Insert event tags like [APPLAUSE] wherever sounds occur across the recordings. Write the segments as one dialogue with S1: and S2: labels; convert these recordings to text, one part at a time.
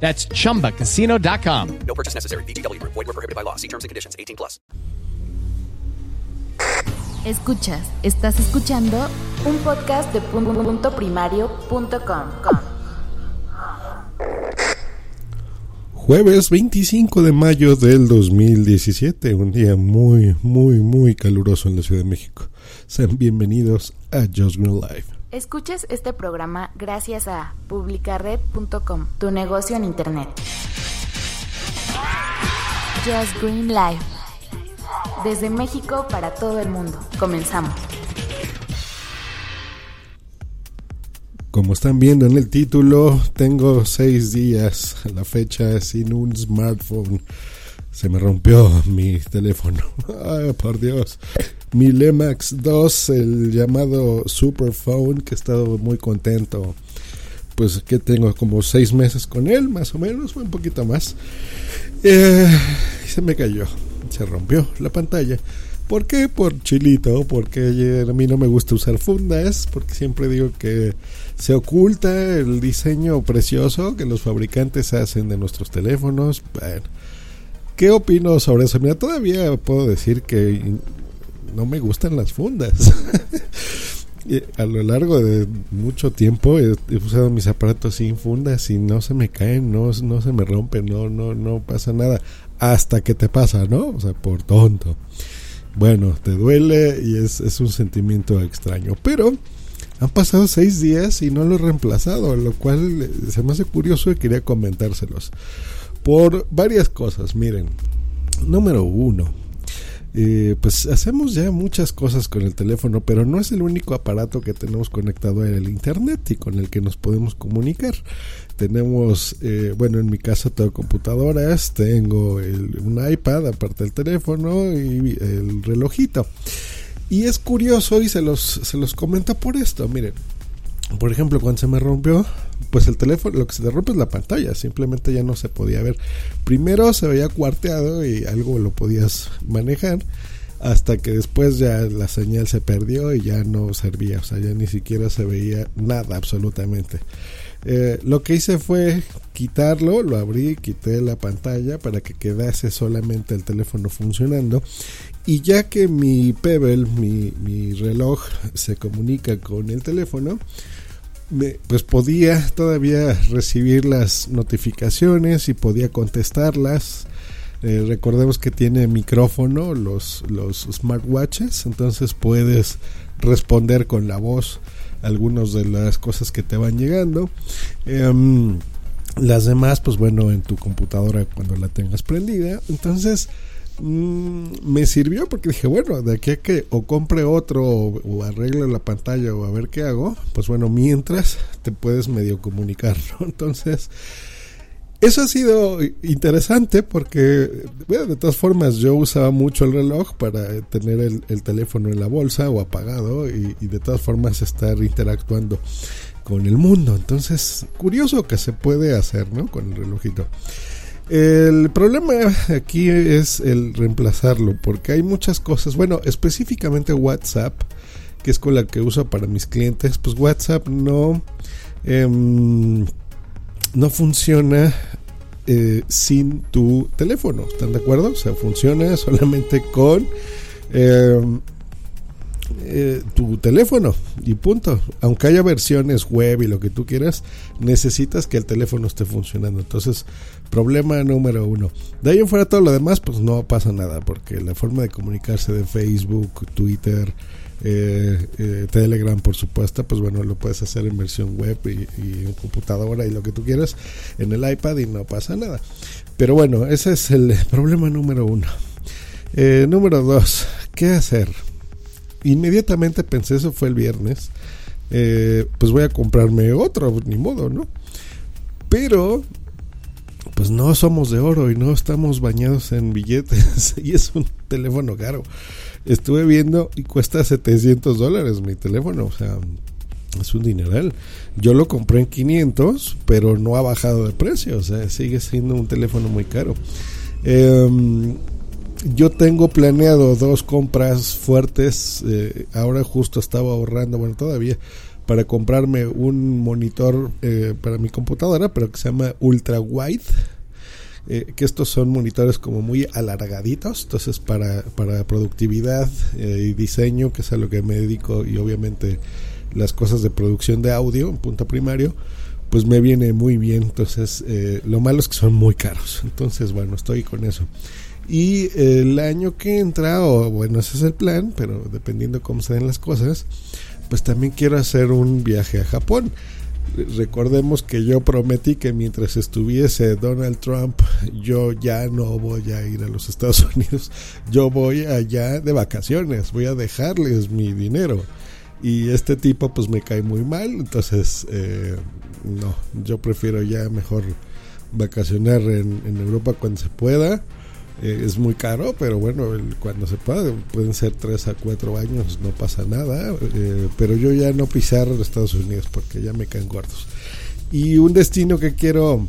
S1: That's chumbacasino.com.
S2: No purchase necessary. BGW. Void were prohibited by law. See terms and conditions. 18 plus.
S3: Escuchas, estás escuchando un podcast de pu- pu- punto primario punto com. com.
S4: Jueves 25 de mayo del 2017, un día muy, muy, muy caluroso en la Ciudad de México. Sean bienvenidos a Just Green Life.
S3: Escuchas este programa gracias a publicared.com, tu negocio en internet. Just Green Life. Desde México para todo el mundo. Comenzamos.
S4: Como están viendo en el título, tengo seis días a la fecha sin un smartphone. Se me rompió mi teléfono. [LAUGHS] Ay, por Dios. Mi Lemax 2, el llamado Superphone, que he estado muy contento. Pues que tengo como seis meses con él, más o menos, un poquito más. Eh, se me cayó, se rompió la pantalla. ¿Por qué? Por chilito, porque a mí no me gusta usar fundas, porque siempre digo que se oculta el diseño precioso que los fabricantes hacen de nuestros teléfonos. ¿qué opino sobre eso? Mira, todavía puedo decir que no me gustan las fundas. [LAUGHS] A lo largo de mucho tiempo he, he usado mis aparatos sin fundas y no se me caen, no, no se me rompen, no, no, no pasa nada. Hasta que te pasa, ¿no? O sea, por tonto. Bueno, te duele y es, es un sentimiento extraño. Pero han pasado seis días y no lo he reemplazado, lo cual eh, se me hace curioso y quería comentárselos. Por varias cosas, miren. Número uno, eh, pues hacemos ya muchas cosas con el teléfono, pero no es el único aparato que tenemos conectado al internet y con el que nos podemos comunicar. Tenemos, eh, bueno, en mi casa tengo computadoras, tengo un iPad aparte del teléfono y el relojito. Y es curioso y se los, se los comento por esto, miren. Por ejemplo, cuando se me rompió, pues el teléfono, lo que se te rompe es la pantalla, simplemente ya no se podía ver. Primero se veía cuarteado y algo lo podías manejar, hasta que después ya la señal se perdió y ya no servía, o sea, ya ni siquiera se veía nada absolutamente. Eh, lo que hice fue quitarlo, lo abrí, quité la pantalla para que quedase solamente el teléfono funcionando. Y ya que mi Pebble, mi, mi reloj, se comunica con el teléfono, me, pues podía todavía recibir las notificaciones y podía contestarlas. Eh, recordemos que tiene micrófono los, los smartwatches, entonces puedes responder con la voz algunas de las cosas que te van llegando. Em, las demás, pues bueno, en tu computadora cuando la tengas prendida. Entonces, mm, me sirvió porque dije, bueno, de aquí a que o compre otro o, o arregle la pantalla o a ver qué hago, pues bueno, mientras te puedes medio comunicar, ¿no? [LAUGHS] Entonces, eso ha sido interesante porque, bueno, de todas formas, yo usaba mucho el reloj para tener el, el teléfono en la bolsa o apagado y, y, de todas formas estar interactuando con el mundo. Entonces, curioso que se puede hacer, ¿no? Con el relojito. El problema aquí es el reemplazarlo porque hay muchas cosas. Bueno, específicamente WhatsApp, que es con la que uso para mis clientes, pues WhatsApp no... Eh, no funciona eh, sin tu teléfono. ¿Están de acuerdo? O sea, funciona solamente con eh, eh, tu teléfono y punto. Aunque haya versiones web y lo que tú quieras, necesitas que el teléfono esté funcionando. Entonces, problema número uno. De ahí en fuera todo lo demás, pues no pasa nada, porque la forma de comunicarse de Facebook, Twitter, eh, eh, Telegram, por supuesto, pues bueno, lo puedes hacer en versión web y, en computadora y lo que tú quieras en el iPad y no pasa nada. Pero bueno, ese es el [LAUGHS] problema número uno. Eh, número dos, ¿qué hacer? Inmediatamente pensé, eso fue el viernes, eh, pues voy a comprarme otro, ni modo, ¿no? Pero pues no somos de oro y no estamos bañados en billetes [LAUGHS] y es un teléfono caro. Estuve viendo y cuesta 700 dólares mi teléfono, o sea, es un dineral. Yo lo compré en 500, pero no ha bajado de precio, o sea, sigue siendo un teléfono muy caro. Em, yo tengo planeado dos compras fuertes. Eh, ahora justo estaba ahorrando, bueno, todavía, para comprarme un monitor eh, para mi computadora, pero que se llama Ultra Wide. Eh, que estos son monitores como muy alargaditos, entonces para, para productividad y diseño, que es a lo que me dedico, y obviamente las cosas de producción de audio, en punto primario, pues me viene muy bien. Entonces, lo malo es que son muy caros. Entonces, bueno, estoy con eso. Y el año que entra, o bueno, ese es el plan, pero dependiendo cómo se den las cosas, pues también quiero hacer un viaje a Japón. Recordemos que yo prometí que mientras estuviese Donald Trump, yo ya no voy a ir a los [LAUGHS] Estados Unidos. Yo voy allá de vacaciones, voy a dejarles mi dinero. Y este tipo pues me cae muy mal, entonces eh, no, yo prefiero ya mejor vacacionar en, en Europa cuando se pueda eh, es muy caro, pero bueno, cuando se puede, pueden ser 3 a 4 años, no pasa nada. Eh, pero yo ya no pisar Estados Unidos porque ya me caen gordos. Y un destino que quiero,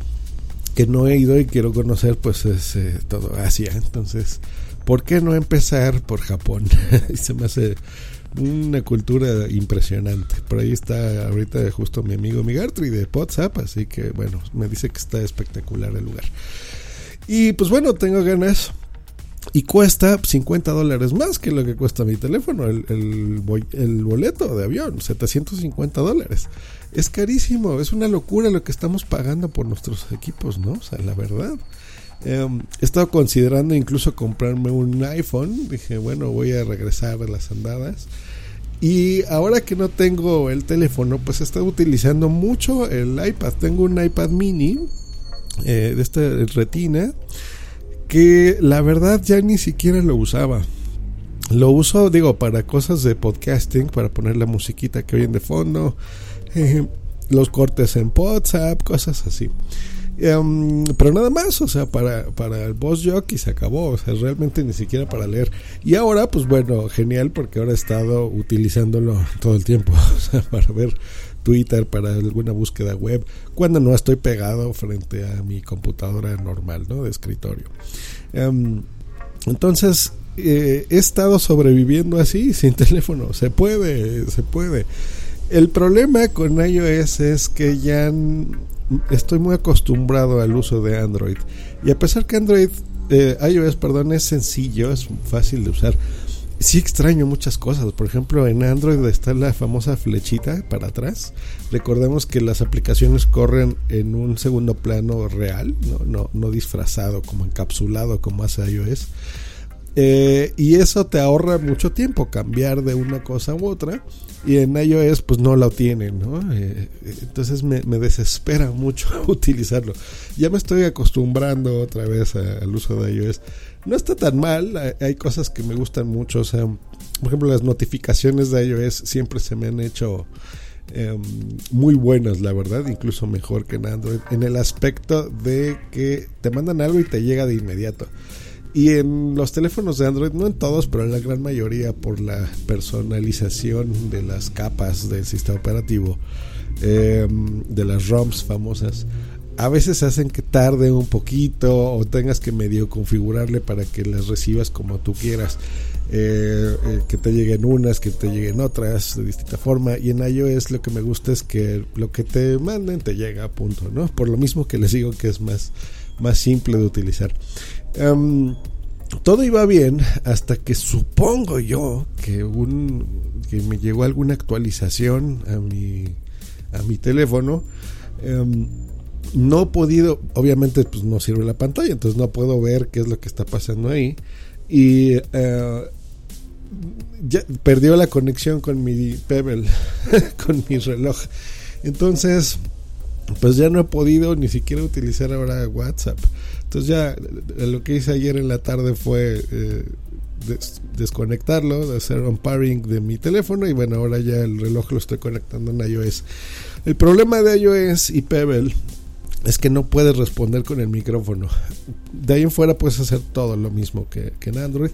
S4: que no he ido y quiero conocer, pues es eh, todo Asia. Entonces, ¿por qué no empezar por Japón? [LAUGHS] se me hace una cultura impresionante. Por ahí está ahorita justo mi amigo Migartri de WhatsApp, así que bueno, me dice que está espectacular el lugar. Y pues bueno, tengo ganas. Y cuesta 50 dólares más que lo que cuesta mi teléfono, el, el, boleto de avión, 750 dólares. Es carísimo, es una locura lo que estamos pagando por nuestros equipos, ¿no? O sea, la verdad. Em, he estado considerando incluso comprarme un iPhone. Dije, bueno, voy a regresar a las andadas. Y ahora que no tengo el teléfono, pues he estado utilizando mucho el iPad. Tengo un iPad mini eh, de esta retina que la verdad ya ni siquiera lo usaba. Lo uso, digo, para cosas de podcasting, para poner la musiquita que oyen de fondo, [LAUGHS] eh, los cortes en WhatsApp, cosas así. Em, pero nada más, o sea, para, para el boss jockey se acabó, o sea, realmente ni siquiera para leer. Y ahora, pues bueno, genial porque ahora he estado utilizándolo [LAUGHS] todo el tiempo, [LAUGHS] o sea, para ver Twitter, para alguna búsqueda web, cuando no estoy pegado frente a mi computadora normal, ¿no? De escritorio. Em, entonces, eh, he estado sobreviviendo así, [LAUGHS] sin teléfono. Se puede, se puede. El problema con iOS es que ya estoy muy acostumbrado al uso de Android. Y a pesar que Android, eh, iOS, perdón, es sencillo, es fácil de usar sí extraño muchas cosas. Por ejemplo, en Android está la famosa flechita para atrás. Recordemos que las aplicaciones corren en un segundo plano real, no, no, no disfrazado, como encapsulado como hace iOS. Eh, y eso te ahorra mucho tiempo, cambiar de una cosa u otra. Y en iOS pues no lo tienen, ¿no? Eh, entonces me, desespera [LAUGHS] mucho [LAUGHS] utilizarlo. Ya me estoy acostumbrando otra vez al uso de iOS no está tan mal. Hay cosas que me gustan mucho. O sea, por ejemplo, las notificaciones de iOS siempre se me han hecho em, muy buenas, la verdad, incluso mejor que en Android, en el aspecto de que te mandan algo y te llega de inmediato. Y en los teléfonos de Android, no en todos, pero en la gran mayoría, por la personalización de las capas del sistema operativo, em, de las ROMs famosas, a veces hacen que tarde un poquito o tengas que medio configurarle para que las recibas como tú quieras. Eh, eh, que te lleguen unas, que te lleguen otras de distinta forma. Y en iOS lo que me gusta es que lo que te manden te llega a punto, ¿no? Por lo mismo que les digo que es más, más simple de utilizar. Em, todo iba bien hasta que supongo yo que, un, que me llegó alguna actualización a mi, a mi teléfono. Em, no he podido, obviamente pues no sirve la pantalla, entonces no puedo ver qué es lo que está pasando ahí. Y eh, ya perdió la conexión con mi Pebble, [LAUGHS] con mi reloj. Entonces, pues ya no he podido ni siquiera utilizar ahora WhatsApp. Entonces ya lo que hice ayer en la tarde fue eh, desconectarlo, hacer un pairing de mi teléfono y bueno, ahora ya el reloj lo estoy conectando en iOS. El problema de iOS y Pebble es que no puedes responder con el micrófono. De ahí en fuera puedes hacer todo lo mismo que en Android,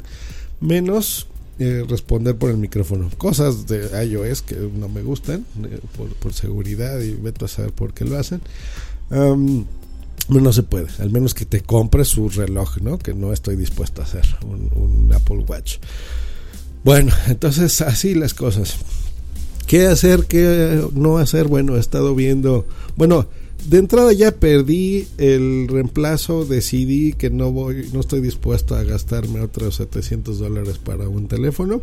S4: menos eh, responder por el micrófono. Cosas de iOS que no me gustan eh, por, seguridad y vete a saber por qué lo hacen. Um, no se puede, al menos que te compres su reloj, ¿no? Que no estoy dispuesto a hacer, un, un Apple Watch. Bueno, entonces así las cosas. ¿Qué hacer? ¿Qué no hacer? Bueno, he estado viendo. Bueno, de entrada ya perdí el reemplazo. Decidí que no voy, no estoy dispuesto a gastarme otros 700 dólares para un teléfono.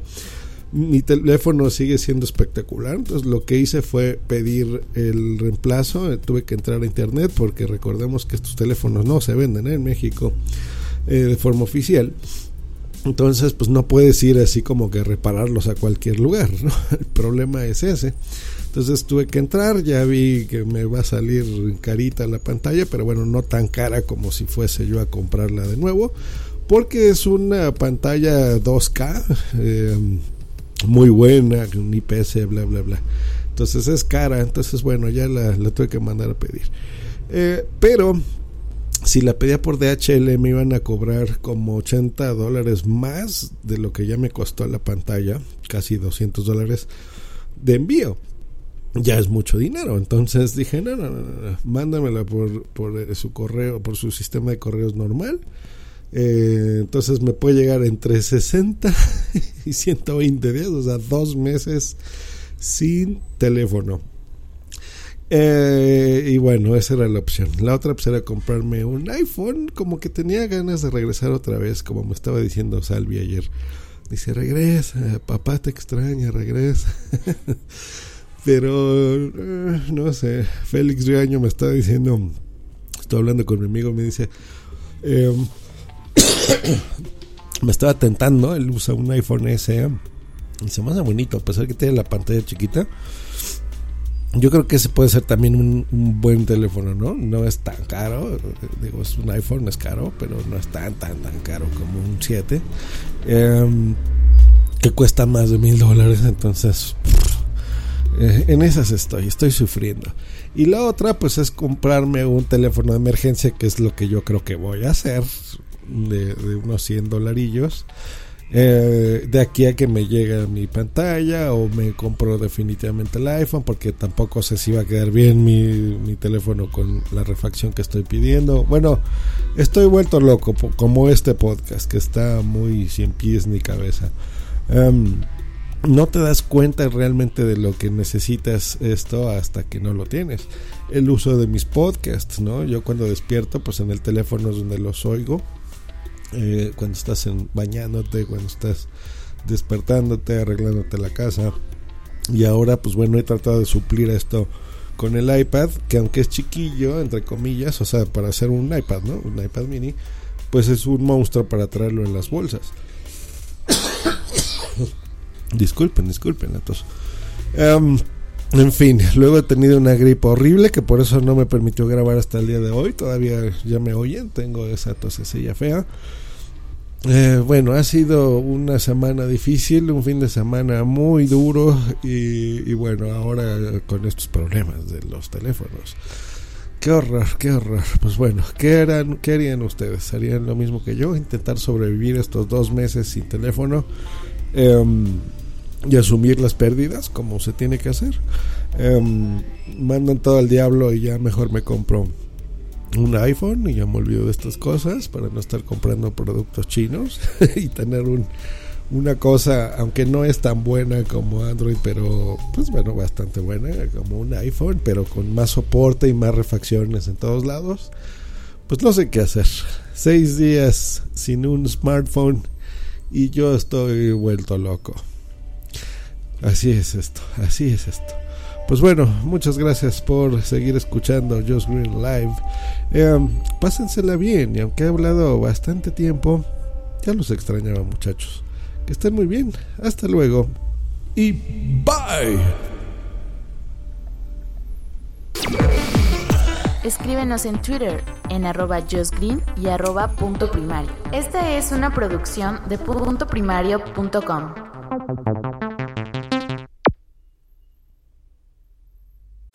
S4: Mi teléfono sigue siendo espectacular. Entonces lo que hice fue pedir el reemplazo. Tuve que entrar a internet porque recordemos que estos teléfonos no se venden en México eh, de forma oficial. Entonces, pues no puedes ir así como que repararlos a cualquier lugar. [LAUGHS] El problema es ese. Entonces tuve que entrar, ya vi que me va a salir carita la pantalla, pero bueno, no tan cara como si fuese yo a comprarla de nuevo, porque es una pantalla 2K, eh, muy buena, un IPS, bla, bla, bla. Entonces es cara, entonces bueno, ya la, tuve que mandar a pedir. Eh, pero si la pedía por DHL me iban a cobrar como 80 dólares más de lo que ya me costó la pantalla, casi 200 dólares de envío. Ya es mucho dinero, entonces dije, no, no, no, no mándamela por, por eh, su correo, por su sistema de correos normal. Eh, entonces me puede llegar entre 60 [LAUGHS] y 120 días, o sea, dos meses sin teléfono. Eh, y bueno, esa era la opción. La otra pues era comprarme un iPhone, como que tenía ganas de regresar otra vez, como me estaba diciendo Salvi ayer. Dice, regresa, papá te extraña, regresa. [LAUGHS] Pero, eh, no sé, Félix Riaño me está diciendo, estoy hablando con mi amigo, me dice, eh, [COUGHS] me estaba tentando, él usa un iPhone SE, y se me hace bonito, a pesar que tiene la pantalla chiquita yo creo que ese puede ser también un, buen teléfono, ¿no? No es tan caro, digo, es un iPhone, es caro, pero no es tan, tan, tan caro como un 7, eh, que cuesta más de mil dólares, entonces eh, en esas estoy, estoy sufriendo. Y la otra, pues es comprarme un teléfono de emergencia, que es lo que yo creo que voy a hacer, de, unos 100 dolarillos. Eh, de aquí a que me llegue mi pantalla o me compro definitivamente el iPhone porque tampoco sé si va a quedar bien mi, teléfono con la refacción que estoy pidiendo. Bueno, estoy vuelto loco como este podcast que está muy sin pies ni cabeza. Um, no te das cuenta realmente de lo que necesitas esto hasta que no lo tienes. El uso de mis podcasts, ¿no? Yo cuando despierto, pues en el teléfono es donde los oigo eh, cuando estás en, bañándote, cuando estás despertándote, arreglándote la casa. Y ahora, pues bueno, he tratado de suplir esto con el iPad, que aunque es chiquillo, entre comillas, o sea, para hacer un iPad, ¿no? Un iPad mini, pues es un monstruo para traerlo en las bolsas. Disculpen, disculpen, atos. Um, en fin, [LAUGHS] luego he tenido una gripe horrible que por eso no me permitió grabar hasta el día de hoy. Todavía ya me oyen, tengo esa tosecilla fea. Eh, bueno, ha sido una semana difícil, un fin de semana muy duro y, y, bueno, ahora con estos problemas de los teléfonos. Qué horror, qué horror. Pues bueno, ¿qué, harán, ¿qué harían ustedes? ¿Harían lo mismo que yo? ¿Intentar sobrevivir estos dos meses sin teléfono? Eh, y asumir las pérdidas como se tiene que hacer. Eh, mandan todo al diablo y ya mejor me compro un iPhone y ya me olvido de estas cosas para no estar comprando productos chinos [LAUGHS] y tener un, una cosa, aunque no es tan buena como Android, pero pues bueno, bastante buena, como un iPhone, pero con más soporte y más refacciones en todos lados. Pues no sé qué hacer. Seis días sin un smartphone y yo estoy vuelto loco. Así es esto, así es esto. Pues bueno, muchas gracias por seguir escuchando Just Green Live. Eh, pásensela bien, y aunque he hablado bastante tiempo, ya los extrañaba muchachos. Que estén muy bien, hasta luego y bye.
S3: Escríbenos en Twitter en arroba justgreen y arroba punto primario. Esta es una producción de punto